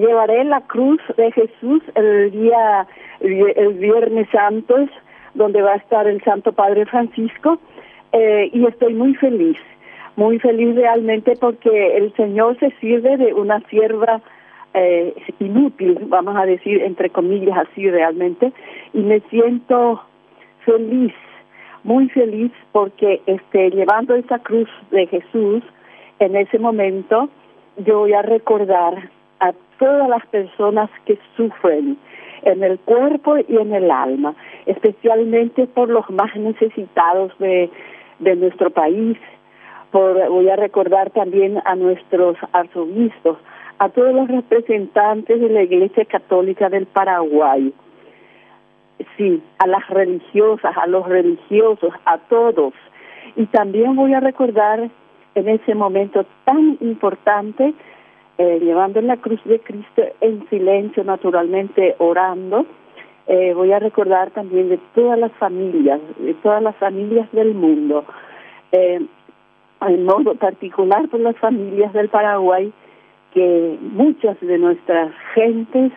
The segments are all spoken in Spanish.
llevaré la cruz de Jesús el día, el Viernes Santos, donde va a estar el Santo Padre Francisco, eh, y estoy muy feliz, muy feliz realmente porque el Señor se sirve de una sierva eh, inútil, vamos a decir, entre comillas así realmente, y me siento feliz, muy feliz porque este, llevando esa cruz de Jesús, en ese momento yo voy a recordar a todas las personas que sufren en el cuerpo y en el alma, especialmente por los más necesitados de, de nuestro país. Por, voy a recordar también a nuestros arzobispos, a todos los representantes de la Iglesia Católica del Paraguay, sí, a las religiosas, a los religiosos, a todos. Y también voy a recordar en ese momento tan importante, eh, llevando la cruz de Cristo en silencio, naturalmente orando, eh, voy a recordar también de todas las familias, de todas las familias del mundo, eh, en modo particular por las familias del Paraguay, que muchas de nuestras gentes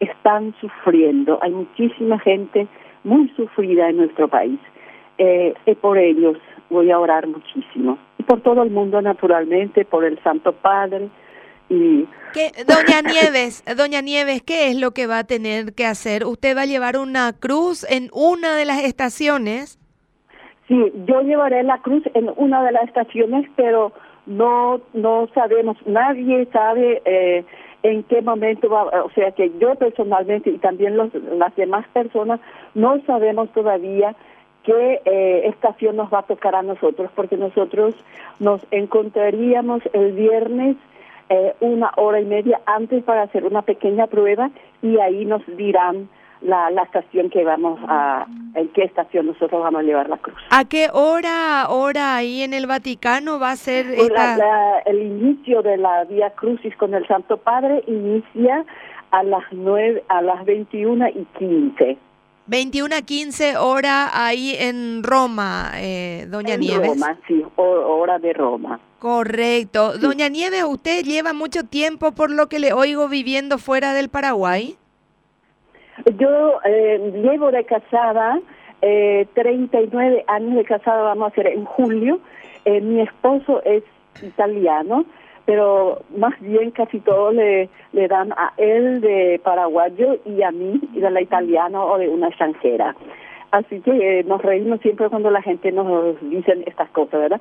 están sufriendo. Hay muchísima gente muy sufrida en nuestro país. Eh, y por ellos voy a orar muchísimo. Y por todo el mundo, naturalmente, por el Santo Padre. Y... Doña Nieves, Doña Nieves, ¿qué es lo que va a tener que hacer? ¿Usted va a llevar una cruz en una de las estaciones? Sí, yo llevaré la cruz en una de las estaciones, pero no no sabemos, nadie sabe eh, en qué momento va, o sea que yo personalmente y también los, las demás personas no sabemos todavía qué eh, estación nos va a tocar a nosotros, porque nosotros nos encontraríamos el viernes eh, una hora y media antes para hacer una pequeña prueba y ahí nos dirán la, la estación que vamos a, en qué estación nosotros vamos a llevar la cruz. ¿A qué hora, hora ahí en el Vaticano va a ser pues el inicio de la Vía Crucis con el Santo Padre inicia a las nueve, a las 21 y 15. 21 a 15 hora ahí en Roma, eh, Doña Nieves. Roma, sí, hora de Roma. Correcto. Doña Nieves, ¿usted lleva mucho tiempo por lo que le oigo viviendo fuera del Paraguay? Yo eh, llevo de casada eh, 39 años de casada, vamos a hacer en julio. Eh, mi esposo es italiano, pero más bien casi todo le, dan a él de paraguayo y a mí de la italiana o de una extranjera. Así que eh, nos reímos siempre cuando la gente nos dice estas cosas, ¿verdad?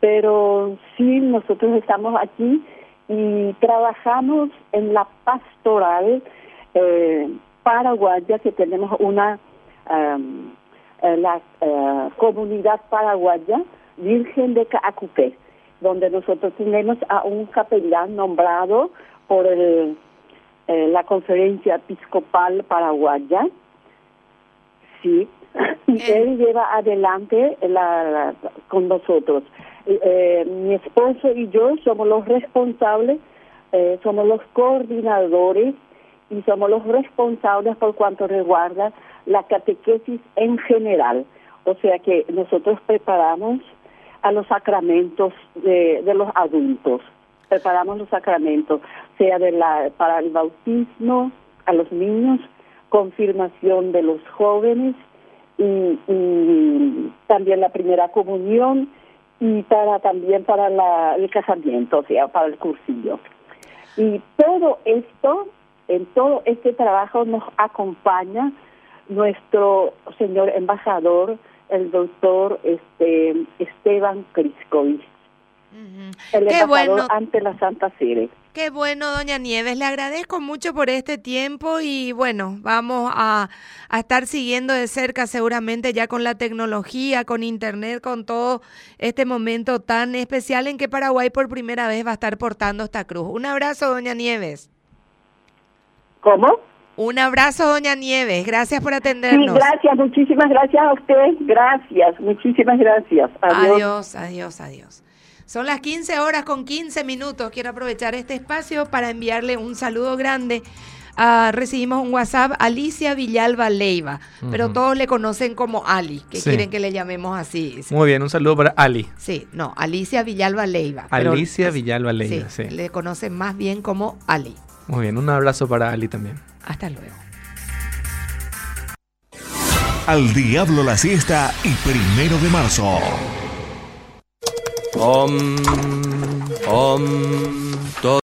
Pero sí, nosotros estamos aquí y trabajamos en la pastoral. Eh, paraguaya que tenemos una um, la uh, comunidad paraguaya Virgen de Caacupé, donde nosotros tenemos a un capellán nombrado por el, eh, la conferencia episcopal paraguaya. Sí, y él lleva adelante la, con nosotros. Eh, mi esposo y yo somos los responsables, eh, somos los coordinadores y somos los responsables por cuanto resguarda la catequesis en general. O sea que nosotros preparamos a los sacramentos de, de los adultos, preparamos los sacramentos, sea de la, para el bautismo a los niños, confirmación de los jóvenes y, también la primera comunión y para también para la, el casamiento, o sea, para el cursillo. Y todo esto en todo este trabajo nos acompaña nuestro señor embajador, el doctor este Esteban Criscovis, el embajador ante la Santa Sede. Qué bueno, doña Nieves. Le agradezco mucho por este tiempo y bueno, vamos a, a, estar siguiendo de cerca seguramente ya con la tecnología, con internet, con todo este momento tan especial en que Paraguay por primera vez va a estar portando esta cruz. Un abrazo, doña Nieves. ¿Cómo? Un abrazo, doña Nieves. Gracias por atendernos. Sí, gracias. Muchísimas gracias a usted. Gracias. Muchísimas gracias. Adiós, adiós, adiós. adiós. Son las 15 horas con 15 minutos. Quiero aprovechar este espacio para enviarle un saludo grande. Uh, recibimos un WhatsApp, Alicia Villalba Leiva, pero todos le conocen como Ali, que quieren que le llamemos así. Muy bien, un saludo para Ali. Sí, no, Alicia Villalba Leiva. Alicia Villalba Leiva, sí, Le conocen más bien como Ali. Muy bien, un abrazo para Ali también. Hasta luego. Al diablo la siesta y primero de marzo. Om, om.